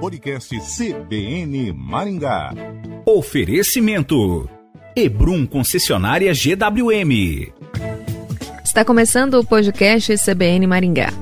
Podcast CBN Maringá. Oferecimento. Ebrum Concessionária GWM. Está começando o podcast CBN Maringá.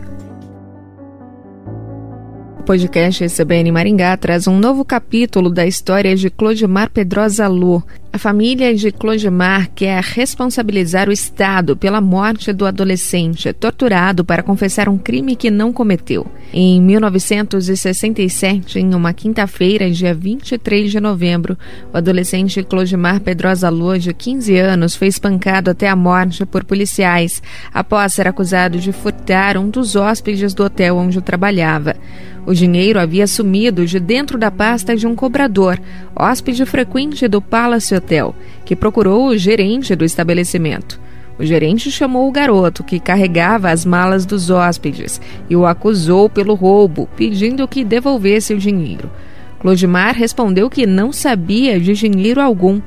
O podcast CBN Maringá traz um novo capítulo da história de Clodimar Pedrosa Lu. A família de Clodimar quer responsabilizar o Estado pela morte do adolescente torturado para confessar um crime que não cometeu. Em 1967, em uma quinta-feira, dia 23 de novembro, o adolescente Clodimar Pedrosa Lu, de 15 anos, foi espancado até a morte por policiais após ser acusado de furtar um dos hóspedes do hotel onde trabalhava. O dinheiro havia sumido de dentro da pasta de um cobrador, hóspede frequente do Palace Hotel, que procurou o gerente do estabelecimento. O gerente chamou o garoto, que carregava as malas dos hóspedes, e o acusou pelo roubo, pedindo que devolvesse o dinheiro. Clodimar respondeu que não sabia de dinheiro algum.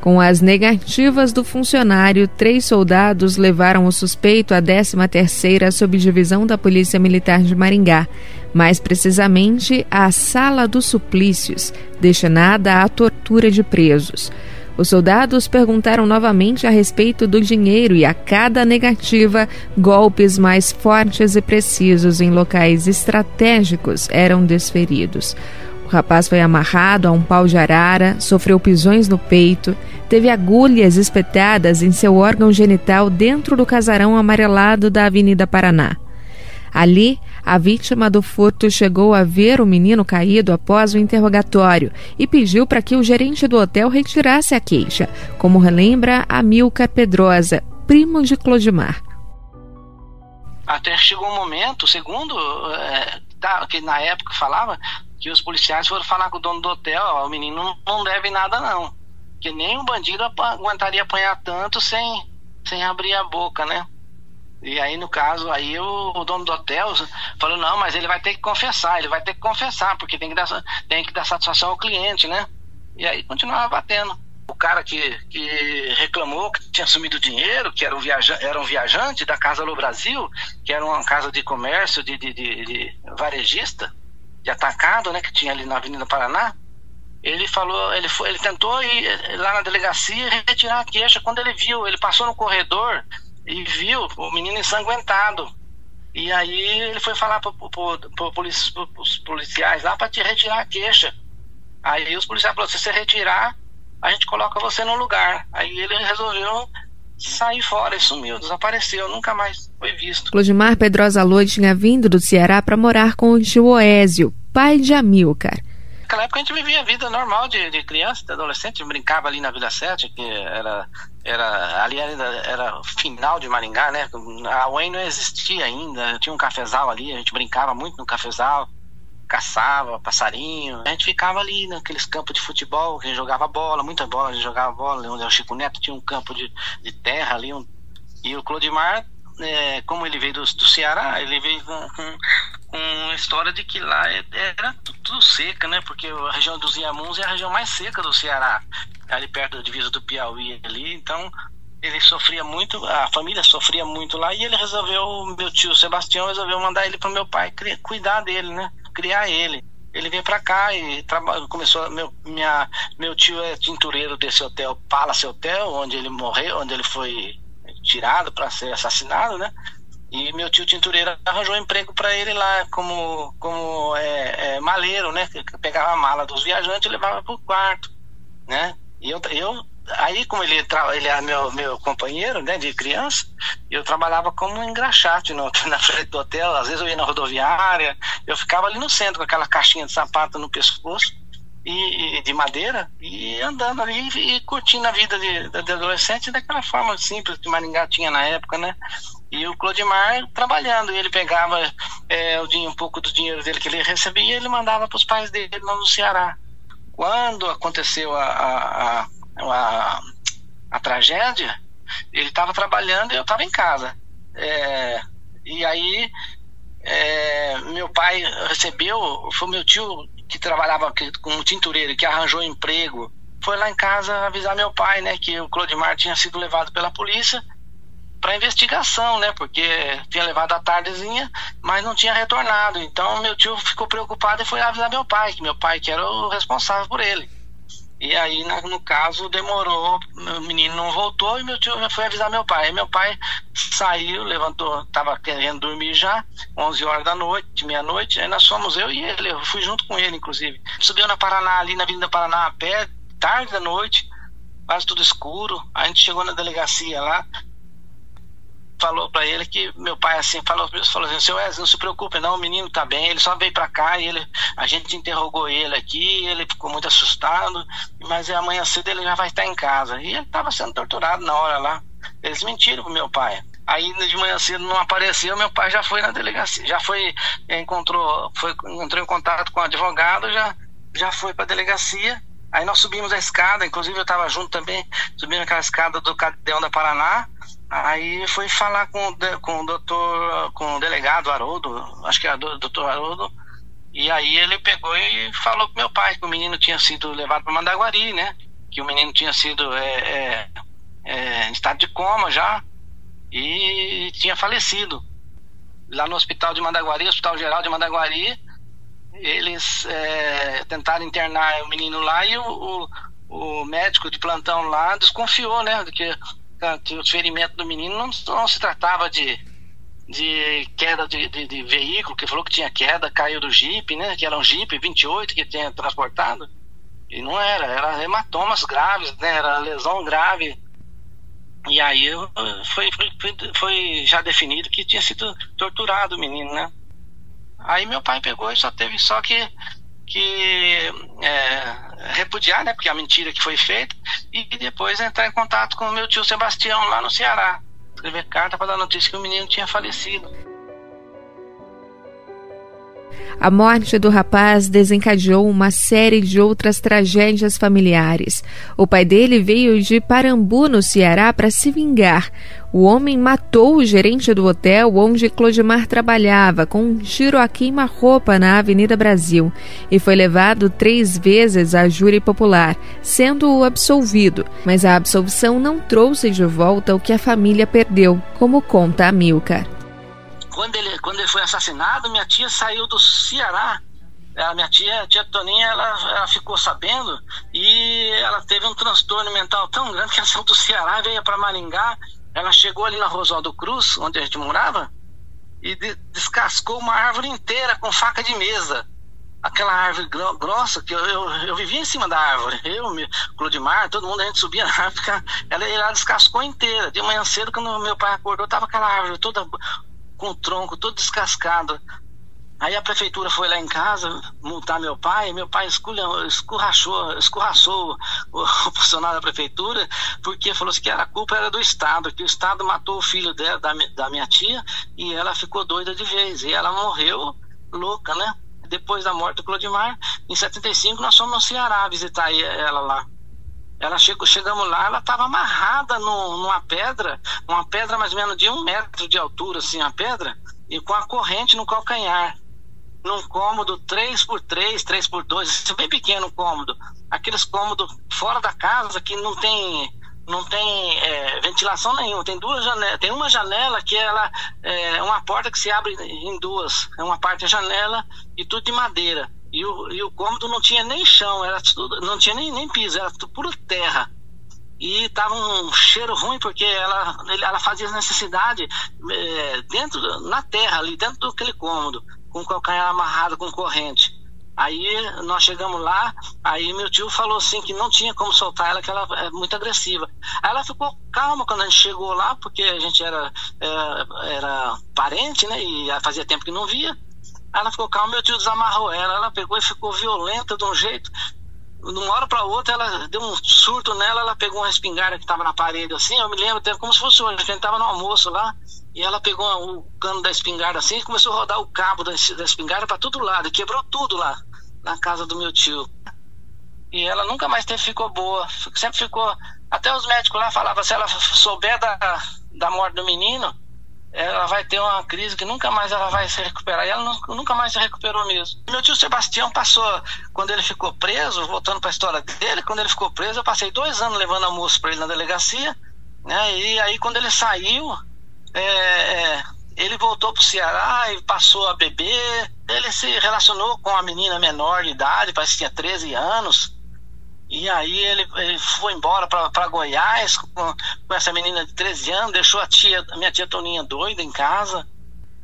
Com as negativas do funcionário, três soldados levaram o suspeito à 13ª Subdivisão da Polícia Militar de Maringá, mais precisamente à Sala dos Suplícios, destinada à tortura de presos. Os soldados perguntaram novamente a respeito do dinheiro e, a cada negativa, golpes mais fortes e precisos em locais estratégicos eram desferidos. O rapaz foi amarrado a um pau de arara, sofreu pisões no peito, teve agulhas espetadas em seu órgão genital dentro do casarão amarelado da Avenida Paraná. Ali, a vítima do furto chegou a ver o menino caído após o interrogatório e pediu para que o gerente do hotel retirasse a queixa, como relembra Amilcar Pedrosa, primo de Clodimar. Até chegou um momento, segundo é, que na época falava, que os policiais foram falar com o dono do hotel, ó, o menino não deve nada não. Que nem um bandido aguentaria apanhar tanto sem, sem abrir a boca, né? E aí, no caso, aí o, o, dono do hotel falou, não, mas ele vai ter que confessar, ele vai ter que confessar, porque tem que dar, tem que dar satisfação ao cliente, né? E aí continuava batendo. O cara que, que reclamou que tinha sumido dinheiro, que era um, viaja, era um viajante da Casa do Brasil, que era uma casa de comércio de, de, de, de varejista, de atacado, né, que tinha ali na Avenida Paraná, ele falou, ele foi, ele tentou ir lá na delegacia retirar a queixa. Quando ele viu, ele passou no corredor e viu o menino ensanguentado. E aí ele foi falar para os policiais lá para te retirar a queixa. Aí os policiais falaram: se você retirar, a gente coloca você no lugar. Aí ele resolveu sair fora e sumiu, desapareceu, nunca mais foi visto. Clodimar Pedrosa Lua tinha vindo do Ceará para morar com o tio Oésio, pai de Amilcar. Naquela época a gente vivia a vida normal de, de criança, de adolescente, brincava ali na Vila Sete, que era, era ali ainda era final de Maringá, né? A UEM não existia ainda, tinha um cafezal ali, a gente brincava muito no cafezal caçava passarinho. A gente ficava ali naqueles campos de futebol, que a gente jogava bola, muita bola, a gente jogava bola. Onde o Chico Neto tinha um campo de, de terra ali. Um, e o Clodimar, é, como ele veio do, do Ceará, ele veio com, com, com história de que lá é, era tudo, seca, né? Porque a região dos Iamuns é a região mais seca do Ceará, ali perto da divisa do Piauí ali. Então ele sofria muito, a família sofria muito lá e ele resolveu, meu tio Sebastião resolveu mandar ele para meu pai cuidar dele, né? criar ele. Ele veio para cá e começou. Meu, minha, meu tio é tintureiro desse hotel, Palace Hotel, onde ele morreu, onde ele foi tirado para ser assassinado, né? E meu tio tintureiro arranjou emprego para ele lá como, como é, é, maleiro, né? Pegava a mala dos viajantes e levava para o quarto, né? E eu, eu aí como ele, ele é meu, meu companheiro, né, de criança, eu trabalhava como engraxate no, na frente do hotel, às vezes eu ia na rodoviária, eu ficava ali no centro com aquela caixinha de sapato no pescoço, e, e de madeira, e andando ali e, curtindo a vida de, de, adolescente daquela forma simples que Maringá tinha na época, né? E o Clodimar trabalhando, ele pegava é, o, um pouco do dinheiro dele que ele recebia e ele mandava para os pais dele lá no Ceará. Quando aconteceu a, a, a a, a tragédia, ele estava trabalhando e eu estava em casa. É, e aí é, meu pai recebeu, foi meu tio que trabalhava com um tintureiro, que arranjou emprego, foi lá em casa avisar meu pai, né, que o Clodimar tinha sido levado pela polícia para investigação, né? Porque tinha levado a tardezinha, mas não tinha retornado. Então meu tio ficou preocupado e foi avisar meu pai, que meu pai que era o responsável por ele. E aí, no caso, demorou, o menino não voltou e meu tio foi avisar meu pai. Aí meu pai saiu, levantou, estava querendo dormir já, 11 horas da noite, meia-noite. Aí nós fomos, eu e ele, eu fui junto com ele, inclusive. Subiu na Paraná, ali na Avenida Paraná, a pé, tarde da noite, quase tudo escuro. A gente chegou na delegacia lá, falou para ele que meu pai assim falou, falou assim, seu Wesley, não se preocupe não, o menino tá bem, ele só veio para cá e ele, a gente interrogou ele aqui, ele ficou muito assustado, mas amanhã cedo ele já vai estar em casa. E ele estava sendo torturado na hora lá. Eles mentiram pro meu pai. Aí de manhã cedo não apareceu, meu pai já foi na delegacia, já foi, encontrou, foi, entrou em contato com o advogado, já, já foi para a delegacia. Aí nós subimos a escada, inclusive eu estava junto também, subindo aquela escada do Cadeão da Paraná. Aí foi falar com, com o doutor, com o delegado Haroldo, acho que é o doutor Haroldo, e aí ele pegou e falou pro meu pai que o menino tinha sido levado para Mandaguari, né? Que o menino tinha sido é, é, é, em estado de coma já e tinha falecido. Lá no hospital de Mandaguari, Hospital Geral de Mandaguari, eles é, tentaram internar o menino lá e o, o, o médico de plantão lá desconfiou, né? Que que o ferimento do menino não, não se tratava de, de queda de, de, de, veículo, que falou que tinha queda, caiu do Jeep, né? Que era um Jeep 28 que tinha transportado. E não era, era hematomas graves, né? Era lesão grave. E aí foi, foi, foi já definido que tinha sido torturado o menino, né? Aí meu pai pegou e só teve só que que é, repudiar, né, porque a mentira que foi feita, e depois entrar em contato com o meu tio Sebastião lá no Ceará, escrever carta para dar notícia que o menino tinha falecido. A morte do rapaz desencadeou uma série de outras tragédias familiares. O pai dele veio de Parambu, no Ceará, para se vingar. O homem matou o gerente do hotel onde Clodimar trabalhava com um tiro a queima-roupa na Avenida Brasil e foi levado três vezes à júri popular, sendo absolvido. Mas a absolvição não trouxe de volta o que a família perdeu, como conta Amilcar quando ele, quando ele foi assassinado, minha tia saiu do Ceará. A minha tia, a tia Toninha, ela, ela ficou sabendo e ela teve um transtorno mental tão grande que ela saiu do Ceará, veio para Maringá. Ela chegou ali na Rosaldo Cruz, onde a gente morava, e de, descascou uma árvore inteira com faca de mesa. Aquela árvore grossa, que eu, eu, eu, vivia em cima da árvore. Eu, Clodimar, todo mundo, a gente subia na árvore, ela, ela descascou inteira. De manhã cedo, quando meu pai acordou, tava aquela árvore toda com o tronco todo descascado. Aí a prefeitura foi lá em casa multar meu pai, meu pai escurrachou, escorraçou o, o funcionário da prefeitura, porque falou assim que a culpa era do Estado, que o Estado matou o filho dela, da, da minha tia, e ela ficou doida de vez. E ela morreu louca, né? Depois da morte do Clodimar, em 75 nós fomos no Ceará visitar ela lá. Ela chegou, chegamos lá, ela estava amarrada no, numa pedra, uma pedra mais ou menos de um metro de altura, assim, a pedra, e com a corrente no calcanhar. Num cômodo 3x3, 3x2, assim, bem pequeno o cômodo. Aqueles cômodos fora da casa que não tem não tem é, ventilação nenhuma. Tem duas janelas, tem uma janela que ela é uma porta que se abre em duas. É uma parte da janela e tudo de madeira. E o, e o cômodo não tinha nem chão, era tudo, não tinha nem, nem piso, era tudo puro terra. E tava um cheiro ruim porque ela, ela fazia necessidade é, dentro, na terra, ali dentro daquele cômodo, com o calcanhar amarrado com corrente. Aí nós chegamos lá, aí meu tio falou assim que não tinha como soltar ela, que ela é muito agressiva. Aí ela ficou calma quando a gente chegou lá, porque a gente era, era, é, era parente, né? E fazia tempo que não via. Ela ficou calma, meu tio desamarrou ela, ela pegou e ficou violenta de um jeito. De uma hora para outra, ela deu um surto nela, ela pegou uma espingarda que estava na parede assim, eu me lembro até como se fosse hoje, a gente estava no almoço lá, e ela pegou o cano da espingarda assim e começou a rodar o cabo da, da espingarda para todo lado, e quebrou tudo lá, na casa do meu tio. E ela nunca mais teve, ficou boa, sempre ficou. Até os médicos lá falavam, se ela souber da, da morte do menino, ela vai ter uma crise que nunca mais ela vai se recuperar. E ela nunca mais se recuperou mesmo. Meu tio Sebastião passou, quando ele ficou preso, voltando para a história dele, quando ele ficou preso, eu passei dois anos levando almoço para ele na delegacia. Né? E aí, quando ele saiu, é, é, ele voltou para o Ceará e passou a beber. Ele se relacionou com a menina menor de idade, parece que tinha 13 anos. E aí ele, ele foi embora para Goiás com, com, essa menina de 13 anos, deixou a tia, minha tia Toninha doida em casa.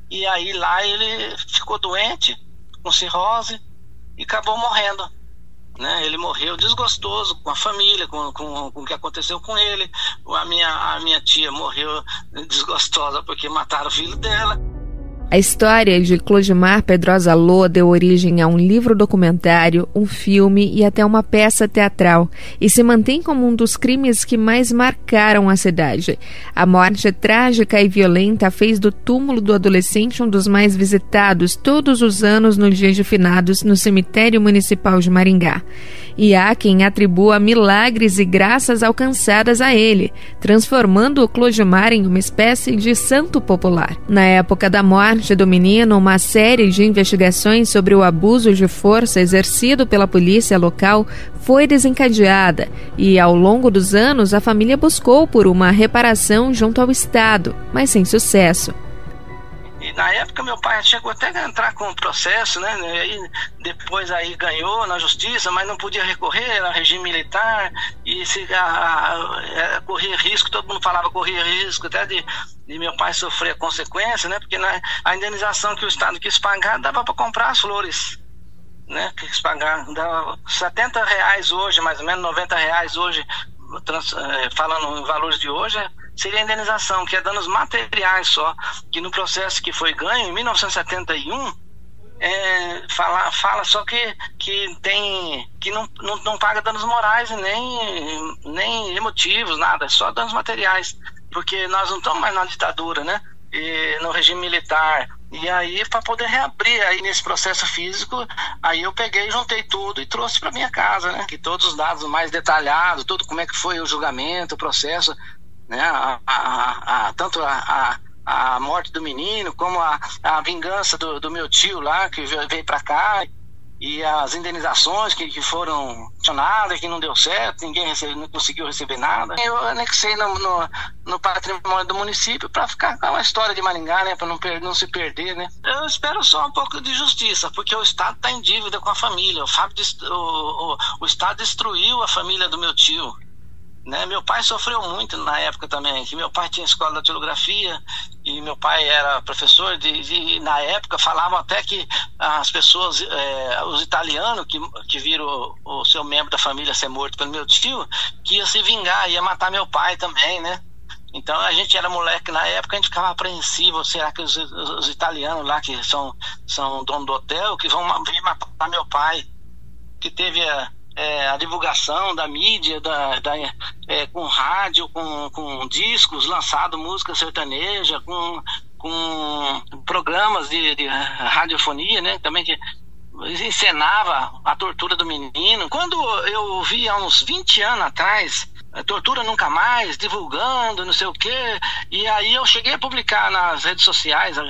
E aí lá ele ficou doente, com cirrose, e acabou morrendo. Né? Ele morreu desgostoso com a família, com, com, com o que aconteceu com ele. A minha, a minha tia morreu desgostosa porque mataram o filho dela. A história de Clodimar Pedrosa Lô deu origem a um livro documentário, um filme e até uma peça teatral, e se mantém como um dos crimes que mais marcaram a cidade. A morte trágica e violenta fez do túmulo do adolescente um dos mais visitados todos os anos no dia de finados no cemitério municipal de Maringá. E há quem atribua milagres e graças alcançadas a ele, transformando o Clodimar em uma espécie de santo popular. Na época da morte, parte do menino uma série de investigações sobre o abuso de força exercido pela polícia local foi desencadeada e, ao longo dos anos, a família buscou por uma reparação junto ao Estado, mas sem sucesso. Na época meu pai chegou até a entrar com um processo, né? Aí, depois aí ganhou na justiça, mas não podia recorrer, era regime militar, e se a, a, a, corria risco, todo mundo falava corria risco até de, de meu pai sofrer consequência, né? Porque na, a indenização que o Estado quis pagar dava para comprar as flores. Né, quis pagar, dava 70 reais hoje, mais ou menos 90 reais hoje, trans, eh, falando em valores de hoje, seria a indenização, que é danos materiais só, que no processo que foi ganho, em 1971, é, fala, fala só que, que tem que não, não, não paga danos morais nem, nem emotivos, nada, só danos materiais, porque nós não estamos mais na ditadura, né? E no regime militar. E aí, para poder reabrir aí nesse processo físico, aí eu peguei, juntei tudo e trouxe para minha casa, né? Que todos os dados mais detalhados, tudo como é que foi o julgamento, o processo, né? A, a, a, tanto a, a, morte do menino, como a, a vingança do, do meu tio lá, que veio para cá, e as indenizações que, que foram acionadas, que não deu certo, ninguém recebe, não conseguiu receber nada. Eu anexei no, no, no patrimônio do município para ficar com uma história de Maringá, né, para não, não se perder, né. Eu espero só um pouco de justiça, porque o Estado está em dívida com a família. O, Fábio, o, o, o Estado destruiu a família do meu tio. Né? Meu pai sofreu muito na época também, que meu pai tinha escola de datilografia e meu pai era professor de, de na época falavam até que as pessoas, é, os italianos que, que viram o, o, seu membro da família ser morto pelo meu tio, que ia se vingar, ia matar meu pai também, né? Então a gente era moleque na época, a gente ficava apreensivo, será que os, os, os italianos lá que são, são dono do hotel, que vão vir matar meu pai, que teve a é, a divulgação da mídia, da, da é, com rádio, com, com discos, lançado música sertaneja, com, com programas de, de radiofonia, né? Também que encenava a tortura do menino. Quando eu vi há uns 20 anos atrás tortura nunca mais, divulgando, não sei o quê. E aí eu cheguei a publicar nas redes sociais, uh,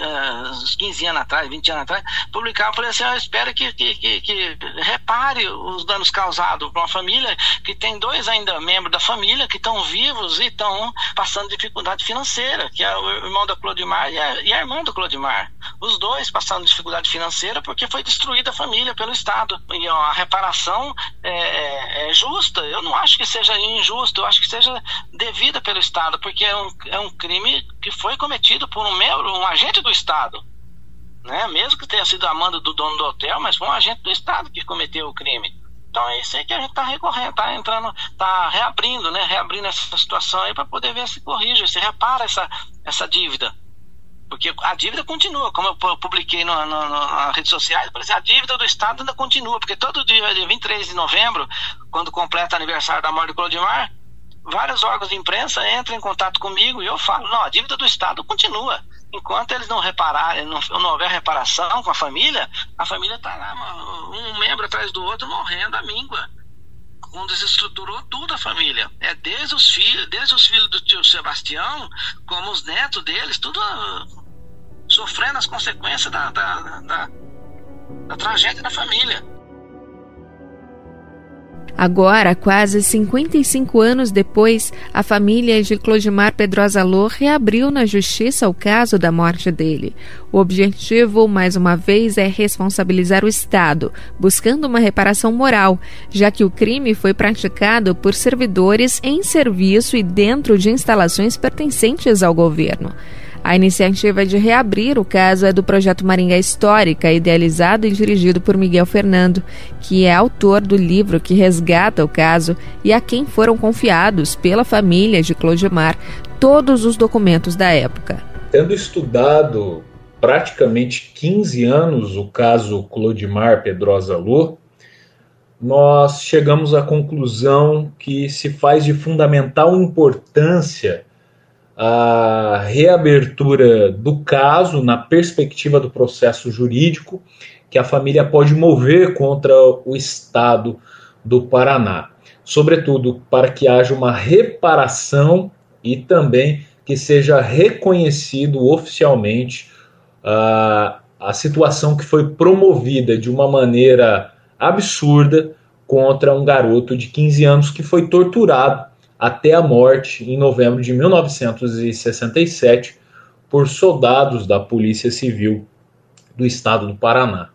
uns 15 anos atrás, 20 anos atrás, publicar, eu falei assim, eu espero que, que, que, que repare os danos causados para uma família que tem dois ainda membros da família que estão vivos e estão passando dificuldade financeira, que é o irmão da Clodimar e a, e a irmã do Clodimar. Os dois passando dificuldade financeira porque foi destruída a família pelo Estado. E ó, a reparação é, é, é justa, eu não acho que seja injusto eu acho que seja devida pelo Estado, porque é um, é um crime que foi cometido por um membro, um agente do Estado. Né? Mesmo que tenha sido a mando do dono do hotel, mas foi um agente do Estado que cometeu o crime. Então é isso aí que a gente está recorrendo, está entrando, está reabrindo, né? Reabrindo essa situação aí para poder ver se corrige, se repara essa, essa dívida. Porque a dívida continua, como eu publiquei no, no, no, nas redes sociais, a dívida do Estado ainda continua, porque todo dia, dia 23 de novembro, quando completa o aniversário da morte do Clodimar, vários órgãos de imprensa entram em contato comigo e eu falo, não, a dívida do Estado continua. Enquanto eles não repararem, não, não houver reparação com a família, a família está lá, um membro atrás do outro, morrendo a míngua. Um desestruturou tudo a família. É desde os filhos, desde os filhos do tio Sebastião, como os netos deles, tudo uh, sofrendo as consequências da, da, da, da tragédia da família. Agora, quase 55 anos depois, a família de Clodimar Pedrosa Lô reabriu na justiça o caso da morte dele. O objetivo, mais uma vez, é responsabilizar o Estado, buscando uma reparação moral, já que o crime foi praticado por servidores em serviço e dentro de instalações pertencentes ao governo. A iniciativa de reabrir o caso é do projeto Maringá Histórica, idealizado e dirigido por Miguel Fernando, que é autor do livro que resgata o caso e a quem foram confiados pela família de Clodimar todos os documentos da época. Tendo estudado praticamente 15 anos o caso Clodimar Pedrosa Lô, nós chegamos à conclusão que se faz de fundamental importância a reabertura do caso na perspectiva do processo jurídico que a família pode mover contra o Estado do Paraná, sobretudo para que haja uma reparação e também que seja reconhecido oficialmente uh, a situação que foi promovida de uma maneira absurda contra um garoto de 15 anos que foi torturado até a morte em novembro de 1967 por soldados da Polícia Civil do Estado do Paraná.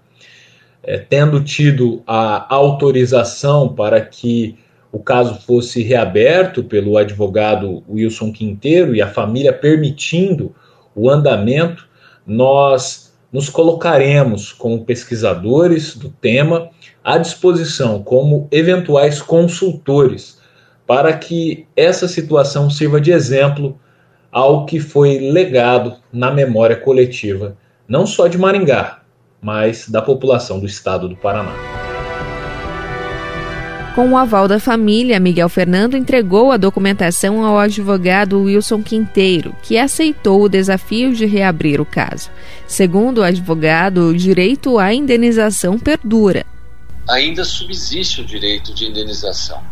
É, tendo tido a autorização para que o caso fosse reaberto pelo advogado Wilson Quinteiro e a família permitindo o andamento, nós nos colocaremos como pesquisadores do tema à disposição como eventuais consultores para que essa situação sirva de exemplo ao que foi legado na memória coletiva, não só de Maringá, mas da população do estado do Paraná. Com o aval da família, Miguel Fernando entregou a documentação ao advogado Wilson Quinteiro, que aceitou o desafio de reabrir o caso. Segundo o advogado, o direito à indenização perdura. Ainda subsiste o direito de indenização.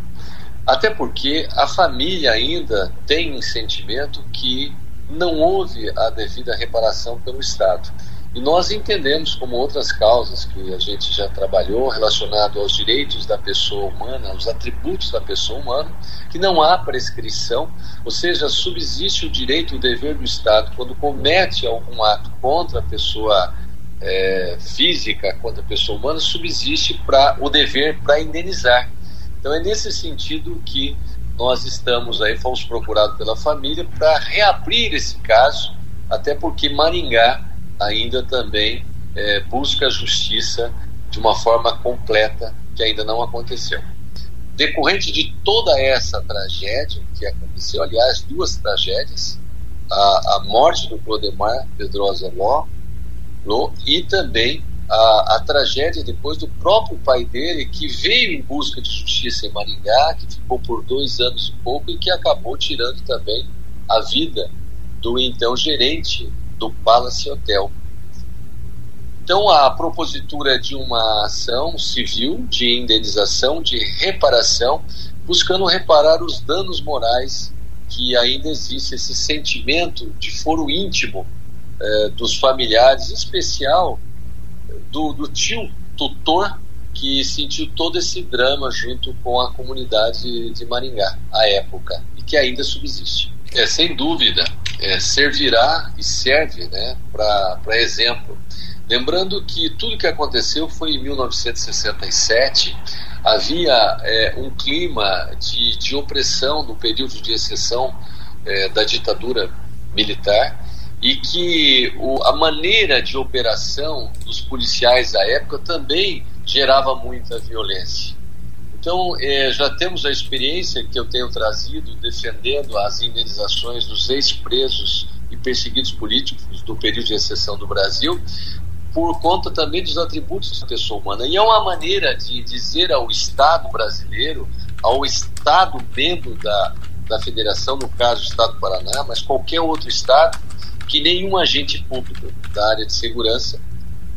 Até porque a família ainda tem um sentimento que não houve a devida reparação pelo Estado. E nós entendemos, como outras causas que a gente já trabalhou, relacionado aos direitos da pessoa humana, aos atributos da pessoa humana, que não há prescrição, ou seja, subsiste o direito e o dever do Estado quando comete algum ato contra a pessoa é, física, contra a pessoa humana, subsiste para o dever para indenizar. Então é nesse sentido que nós estamos aí, fomos procurados pela família para reabrir esse caso, até porque Maringá ainda também é, busca a justiça de uma forma completa que ainda não aconteceu. Decorrente de toda essa tragédia que aconteceu, aliás, duas tragédias, a, a morte do Clodemar Pedrosa Ló, Ló e também a, a, tragédia depois do próprio pai dele, que veio em busca de justiça em Maringá, que ficou por dois anos e pouco e que acabou tirando também a vida do então gerente do Palace Hotel. Então, a propositura de uma ação civil de indenização, de reparação, buscando reparar os danos morais que ainda existe esse sentimento de foro íntimo eh, dos familiares, em especial do, do tio tutor que sentiu todo esse drama junto com a comunidade de Maringá, à época, e que ainda subsiste. É, sem dúvida, é, servirá e serve né, para exemplo. Lembrando que tudo que aconteceu foi em 1967, havia é, um clima de, de opressão no período de exceção é, da ditadura militar e que o, a maneira de operação dos policiais da época também gerava muita violência. Então, é, já temos a experiência que eu tenho trazido defendendo as indenizações dos ex-presos e perseguidos políticos do período de exceção do Brasil, por conta também dos atributos da pessoa humana. E é uma maneira de dizer ao Estado brasileiro, ao Estado membro da, da federação, no caso o Estado do Paraná, mas qualquer outro Estado, que nenhum agente público da área de segurança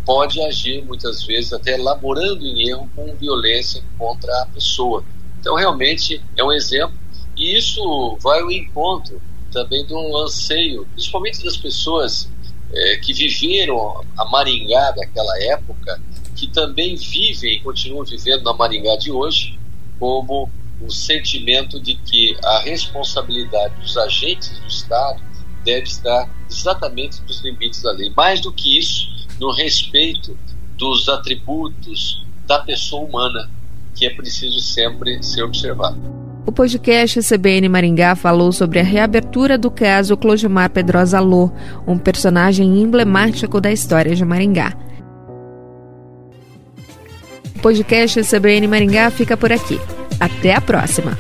pode agir muitas vezes até elaborando em erro com violência contra a pessoa. Então realmente é um exemplo e isso vai ao encontro também do anseio, principalmente das pessoas é, que viveram a Maringá daquela época, que também vivem e continuam vivendo na Maringá de hoje, como o sentimento de que a responsabilidade dos agentes do Estado deve estar exatamente nos limites da lei. Mais do que isso, no respeito dos atributos da pessoa humana, que é preciso sempre ser observado. O podcast CBN Maringá falou sobre a reabertura do caso Clojimar Pedrosa Lô, um personagem emblemático da história de Maringá. O podcast CBN Maringá fica por aqui. Até a próxima!